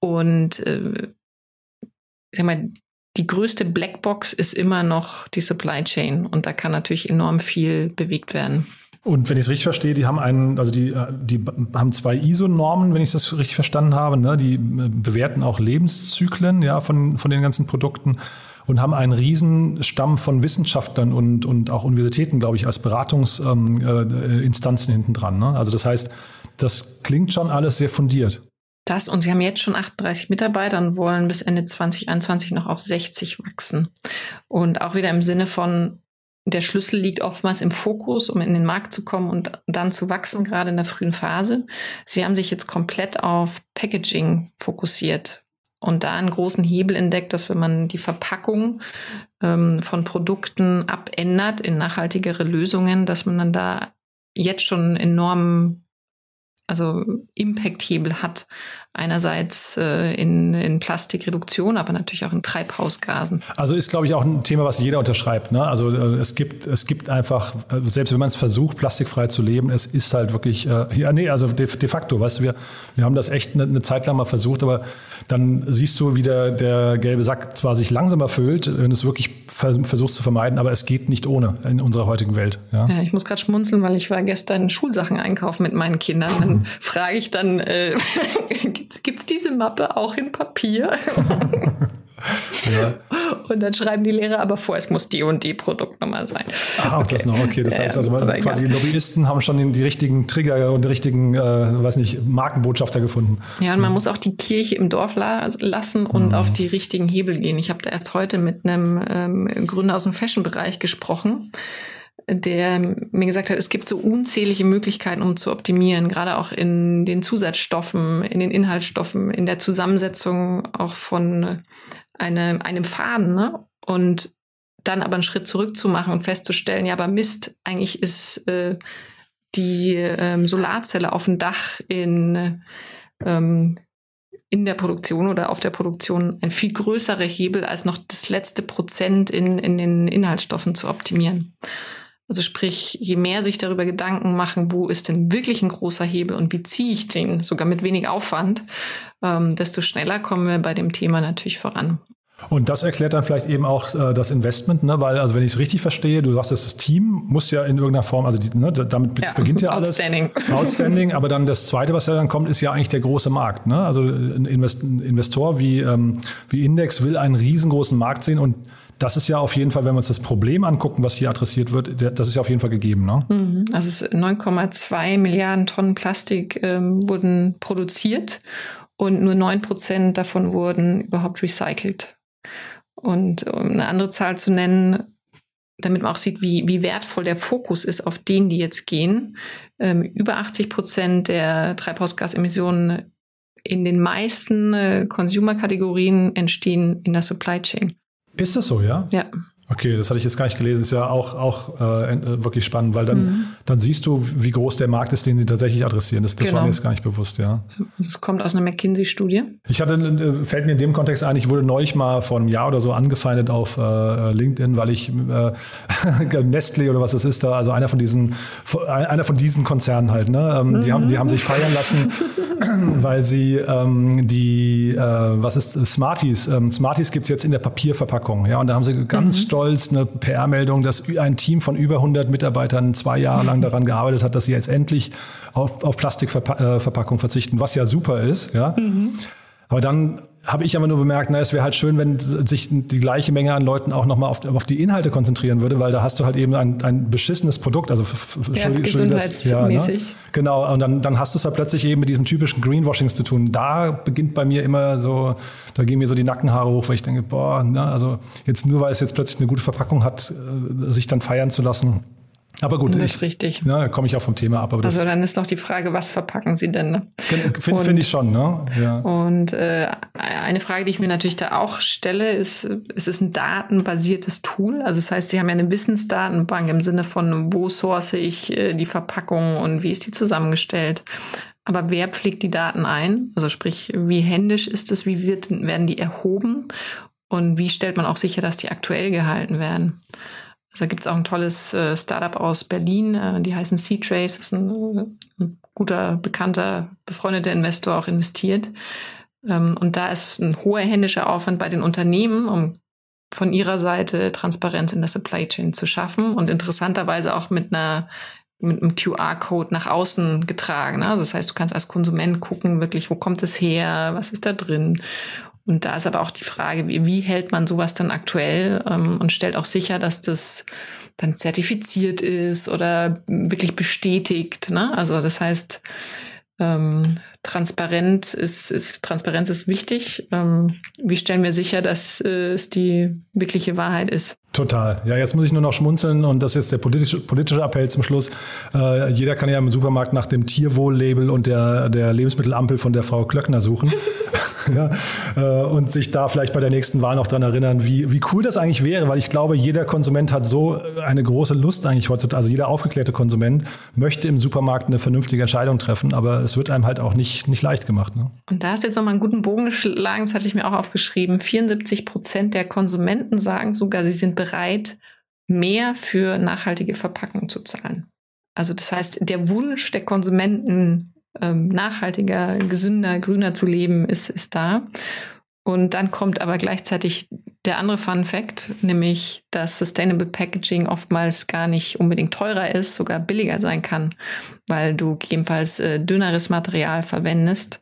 Und äh, ich sag mal, die größte Blackbox ist immer noch die Supply Chain und da kann natürlich enorm viel bewegt werden. Und wenn ich es richtig verstehe, die haben einen, also die, äh, die haben zwei ISO-Normen, wenn ich das richtig verstanden habe. Ne? Die äh, bewerten auch Lebenszyklen ja, von, von den ganzen Produkten und haben einen Riesenstamm von Wissenschaftlern und, und auch Universitäten, glaube ich, als Beratungsinstanzen ähm, äh, hinten dran. Ne? Also das heißt, das klingt schon alles sehr fundiert. Das und sie haben jetzt schon 38 Mitarbeiter und wollen bis Ende 2021 noch auf 60 wachsen. Und auch wieder im Sinne von, der Schlüssel liegt oftmals im Fokus, um in den Markt zu kommen und dann zu wachsen, gerade in der frühen Phase. Sie haben sich jetzt komplett auf Packaging fokussiert und da einen großen Hebel entdeckt, dass wenn man die Verpackung ähm, von Produkten abändert in nachhaltigere Lösungen, dass man dann da jetzt schon enormen also Impact-Hebel hat. Einerseits äh, in, in Plastikreduktion, aber natürlich auch in Treibhausgasen. Also ist, glaube ich, auch ein Thema, was jeder unterschreibt. Ne? Also äh, es gibt, es gibt einfach, äh, selbst wenn man es versucht, plastikfrei zu leben, es ist halt wirklich, äh, ja, nee, also de, de facto, weißt du, wir, wir haben das echt eine, eine, Zeit lang mal versucht, aber dann siehst du, wie der, der gelbe Sack zwar sich langsam erfüllt, wenn du es wirklich versuchst zu vermeiden, aber es geht nicht ohne in unserer heutigen Welt. Ja, ja ich muss gerade schmunzeln, weil ich war gestern Schulsachen einkaufen mit meinen Kindern. Frage ich dann, äh, gibt es diese Mappe auch in Papier? Ja. Und dann schreiben die Lehrer aber vor, es muss die und die Produktnummer sein. Ah, okay. das noch, okay. Das heißt also, ähm, quasi egal. Lobbyisten haben schon die, die, richtigen Trigger und die richtigen, äh, weiß nicht, Markenbotschafter gefunden. Ja, und man mhm. muss auch die Kirche im Dorf la lassen und mhm. auf die richtigen Hebel gehen. Ich habe da erst heute mit einem ähm, Gründer aus dem Fashion-Bereich gesprochen der mir gesagt hat, es gibt so unzählige Möglichkeiten, um zu optimieren, gerade auch in den Zusatzstoffen, in den Inhaltsstoffen, in der Zusammensetzung auch von eine, einem Faden. Ne? Und dann aber einen Schritt zurück zu machen und festzustellen, ja, aber Mist, eigentlich ist äh, die ähm, Solarzelle auf dem Dach in, ähm, in der Produktion oder auf der Produktion ein viel größerer Hebel, als noch das letzte Prozent in, in den Inhaltsstoffen zu optimieren. Also sprich, je mehr sich darüber Gedanken machen, wo ist denn wirklich ein großer Hebel und wie ziehe ich den, sogar mit wenig Aufwand, ähm, desto schneller kommen wir bei dem Thema natürlich voran. Und das erklärt dann vielleicht eben auch äh, das Investment, ne? weil, also wenn ich es richtig verstehe, du sagst, das Team muss ja in irgendeiner Form, also die, ne, damit ja, beginnt ja alles. Outstanding. Outstanding, aber dann das Zweite, was ja dann kommt, ist ja eigentlich der große Markt. Ne? Also ein, Invest Investor wie, ähm, wie Index will einen riesengroßen Markt sehen und das ist ja auf jeden Fall, wenn wir uns das Problem angucken, was hier adressiert wird, das ist ja auf jeden Fall gegeben. Ne? Mhm. Also 9,2 Milliarden Tonnen Plastik ähm, wurden produziert und nur 9 Prozent davon wurden überhaupt recycelt. Und um eine andere Zahl zu nennen, damit man auch sieht, wie, wie wertvoll der Fokus ist auf den, die jetzt gehen. Ähm, über 80 Prozent der Treibhausgasemissionen in den meisten äh, Consumer-Kategorien entstehen in der Supply Chain. Ist das so, ja? Ja. Okay, das hatte ich jetzt gar nicht gelesen. Ist ja auch, auch äh, äh, wirklich spannend, weil dann, mhm. dann siehst du, wie groß der Markt ist, den sie tatsächlich adressieren. Das, das genau. war mir jetzt gar nicht bewusst, ja. Das kommt aus einer McKinsey-Studie. Ich hatte, äh, fällt mir in dem Kontext ein, ich wurde neulich mal vor einem Jahr oder so angefeindet auf äh, LinkedIn, weil ich äh, Nestle oder was das ist da, also einer von diesen, einer von diesen Konzernen halt, ne? Ähm, mhm. die, haben, die haben sich feiern lassen, weil sie ähm, die, äh, was ist Smarties? Ähm, Smarties gibt es jetzt in der Papierverpackung, ja, und da haben sie ganz mhm. stolz stolz eine PR-Meldung, dass ein Team von über 100 Mitarbeitern zwei Jahre lang daran gearbeitet hat, dass sie jetzt endlich auf, auf Plastikverpackung äh, verzichten, was ja super ist. Ja. Mhm. Aber dann habe ich aber nur bemerkt, na, es wäre halt schön, wenn sich die gleiche Menge an Leuten auch nochmal auf, auf die Inhalte konzentrieren würde, weil da hast du halt eben ein, ein beschissenes Produkt, also ja, gesundheitsmäßig. Ja, ne? Genau, und dann, dann hast du es halt plötzlich eben mit diesem typischen Greenwashings zu tun. Da beginnt bei mir immer so, da gehen mir so die Nackenhaare hoch, weil ich denke, boah, ne, also jetzt nur weil es jetzt plötzlich eine gute Verpackung hat, äh, sich dann feiern zu lassen. Aber gut, das ist richtig. Ja, komme ich auch vom Thema ab. also dann ist noch die Frage, was verpacken Sie denn? Ne? Finde find ich schon, ne? Ja. Und äh, eine Frage, die ich mir natürlich da auch stelle, ist, ist es ein datenbasiertes Tool? Also das heißt, Sie haben ja eine Wissensdatenbank im Sinne von, wo source ich äh, die Verpackung und wie ist die zusammengestellt? Aber wer pflegt die Daten ein? Also sprich, wie händisch ist es? Wie wird, werden die erhoben? Und wie stellt man auch sicher, dass die aktuell gehalten werden? Also da gibt es auch ein tolles äh, Startup aus Berlin, äh, die heißen C-Trace, ist ein, ein, guter, bekannter, befreundeter Investor auch investiert. Ähm, und da ist ein hoher händischer Aufwand bei den Unternehmen, um von ihrer Seite Transparenz in der Supply Chain zu schaffen und interessanterweise auch mit einer mit einem QR-Code nach außen getragen. Ne? Also das heißt, du kannst als Konsument gucken, wirklich, wo kommt es her, was ist da drin. Und da ist aber auch die Frage, wie, wie hält man sowas dann aktuell ähm, und stellt auch sicher, dass das dann zertifiziert ist oder wirklich bestätigt. Ne? Also das heißt, ähm, transparent ist, ist, Transparenz ist wichtig. Ähm, wie stellen wir sicher, dass äh, es die wirkliche Wahrheit ist? Total. Ja, jetzt muss ich nur noch schmunzeln und das ist jetzt der politische, politische Appell zum Schluss. Äh, jeder kann ja im Supermarkt nach dem Tierwohl-Label und der, der Lebensmittelampel von der Frau Klöckner suchen. ja, äh, und sich da vielleicht bei der nächsten Wahl noch dran erinnern, wie, wie cool das eigentlich wäre, weil ich glaube, jeder Konsument hat so eine große Lust eigentlich heutzutage, also jeder aufgeklärte Konsument möchte im Supermarkt eine vernünftige Entscheidung treffen, aber es wird einem halt auch nicht, nicht leicht gemacht. Ne? Und da hast du jetzt nochmal einen guten Bogen geschlagen, das hatte ich mir auch aufgeschrieben. 74 Prozent der Konsumenten sagen sogar, sie sind bereit, mehr für nachhaltige Verpackungen zu zahlen. Also das heißt, der Wunsch der Konsumenten, ähm, nachhaltiger, gesünder, grüner zu leben, ist, ist da. Und dann kommt aber gleichzeitig der andere Fun Fact, nämlich, dass Sustainable Packaging oftmals gar nicht unbedingt teurer ist, sogar billiger sein kann, weil du gegebenenfalls äh, dünneres Material verwendest.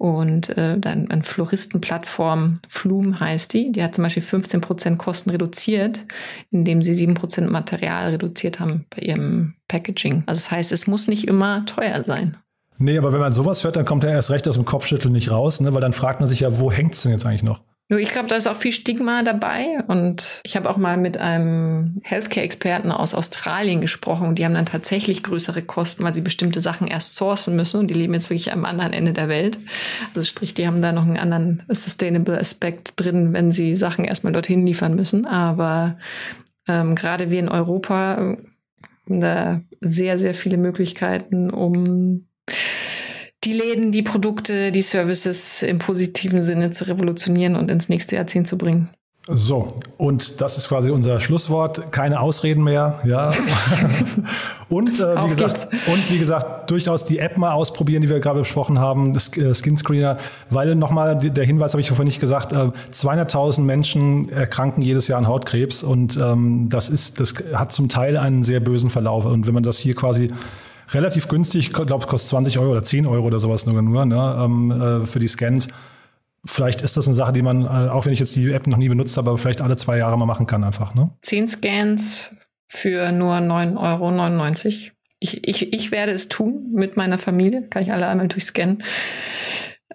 Und äh, dann eine Floristenplattform, Flume heißt die, die hat zum Beispiel 15 Prozent Kosten reduziert, indem sie 7 Prozent Material reduziert haben bei ihrem Packaging. Also das heißt, es muss nicht immer teuer sein. Nee, aber wenn man sowas hört, dann kommt er erst recht aus dem Kopfschütteln nicht raus, ne? weil dann fragt man sich ja, wo hängt es denn jetzt eigentlich noch? Ich glaube, da ist auch viel Stigma dabei. Und ich habe auch mal mit einem Healthcare-Experten aus Australien gesprochen. Und die haben dann tatsächlich größere Kosten, weil sie bestimmte Sachen erst sourcen müssen. Und die leben jetzt wirklich am anderen Ende der Welt. Also sprich, die haben da noch einen anderen Sustainable-Aspekt drin, wenn sie Sachen erstmal dorthin liefern müssen. Aber ähm, gerade wir in Europa haben da sehr, sehr viele Möglichkeiten, um die Läden, die Produkte, die Services im positiven Sinne zu revolutionieren und ins nächste Jahrzehnt zu bringen. So, und das ist quasi unser Schlusswort. Keine Ausreden mehr, ja. und, äh, wie gesagt, und wie gesagt, durchaus die App mal ausprobieren, die wir gerade besprochen haben, das äh, Skin Screener, weil nochmal der Hinweis habe ich vorhin nicht gesagt, äh, 200.000 Menschen erkranken jedes Jahr an Hautkrebs und ähm, das ist, das hat zum Teil einen sehr bösen Verlauf. Und wenn man das hier quasi relativ günstig, ich glaube, es kostet 20 Euro oder 10 Euro oder sowas nur, nur ne, ähm, äh, für die Scans, Vielleicht ist das eine Sache, die man, äh, auch wenn ich jetzt die App noch nie benutzt habe, aber vielleicht alle zwei Jahre mal machen kann einfach. Ne? Zehn Scans für nur 9,99 Euro. Ich, ich, ich werde es tun mit meiner Familie. Kann ich alle einmal durchscannen.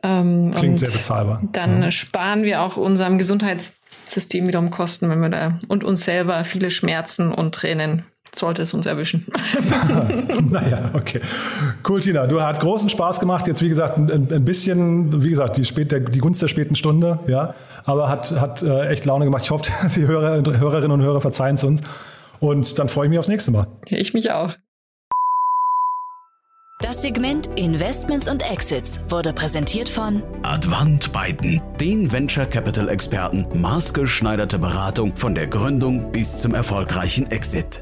Ähm, Klingt sehr bezahlbar. Dann ja. sparen wir auch unserem Gesundheitssystem wiederum Kosten, wenn wir da und uns selber viele Schmerzen und Tränen sollte es uns erwischen. naja, okay. Cool, Tina. Du hast großen Spaß gemacht. Jetzt, wie gesagt, ein, ein bisschen, wie gesagt, die, spät, die Gunst der späten Stunde, ja. Aber hat, hat äh, echt Laune gemacht. Ich hoffe, die Hörer, Hörerinnen und Hörer verzeihen es uns. Und dann freue ich mich aufs nächste Mal. Ich mich auch. Das Segment Investments und Exits wurde präsentiert von Advant Biden, den Venture Capital Experten, maßgeschneiderte Beratung von der Gründung bis zum erfolgreichen Exit.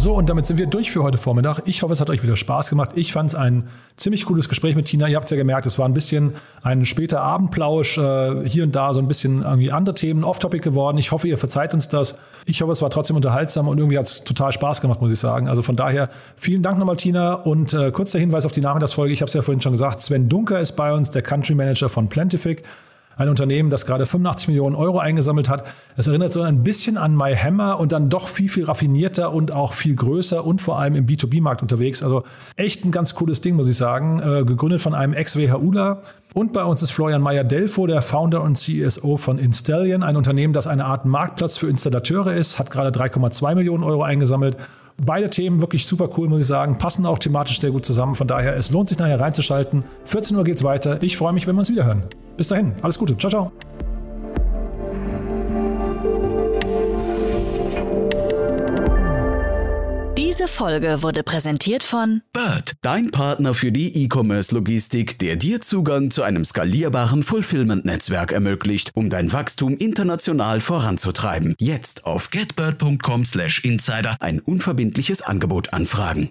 So, und damit sind wir durch für heute Vormittag. Ich hoffe, es hat euch wieder Spaß gemacht. Ich fand es ein ziemlich cooles Gespräch mit Tina. Ihr habt es ja gemerkt, es war ein bisschen ein später Abendplausch, äh, hier und da so ein bisschen irgendwie andere Themen, off-topic geworden. Ich hoffe, ihr verzeiht uns das. Ich hoffe, es war trotzdem unterhaltsam und irgendwie hat es total Spaß gemacht, muss ich sagen. Also von daher vielen Dank nochmal, Tina. Und äh, kurz der Hinweis auf die Nachmittagsfolge. Ich habe es ja vorhin schon gesagt. Sven Dunker ist bei uns, der Country Manager von Plantific ein Unternehmen, das gerade 85 Millionen Euro eingesammelt hat. Es erinnert so ein bisschen an MyHammer und dann doch viel, viel raffinierter und auch viel größer und vor allem im B2B-Markt unterwegs. Also echt ein ganz cooles Ding, muss ich sagen. Äh, gegründet von einem Ex-WHUler. Und bei uns ist Florian Meyer-Delfo, der Founder und CSO von Installion, ein Unternehmen, das eine Art Marktplatz für Installateure ist, hat gerade 3,2 Millionen Euro eingesammelt Beide Themen wirklich super cool, muss ich sagen. Passen auch thematisch sehr gut zusammen. Von daher, es lohnt sich nachher reinzuschalten. 14 Uhr geht's weiter. Ich freue mich, wenn wir uns wiederhören. Bis dahin, alles Gute. Ciao, ciao. Diese Folge wurde präsentiert von Bird, dein Partner für die E-Commerce-Logistik, der dir Zugang zu einem skalierbaren Fulfillment-Netzwerk ermöglicht, um dein Wachstum international voranzutreiben. Jetzt auf getbird.com/insider ein unverbindliches Angebot anfragen.